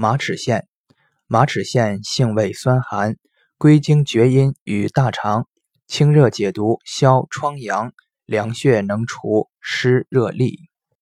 马齿苋马齿苋性味酸寒归经厥阴与大肠清热解毒消疮疡凉血能除湿热痢。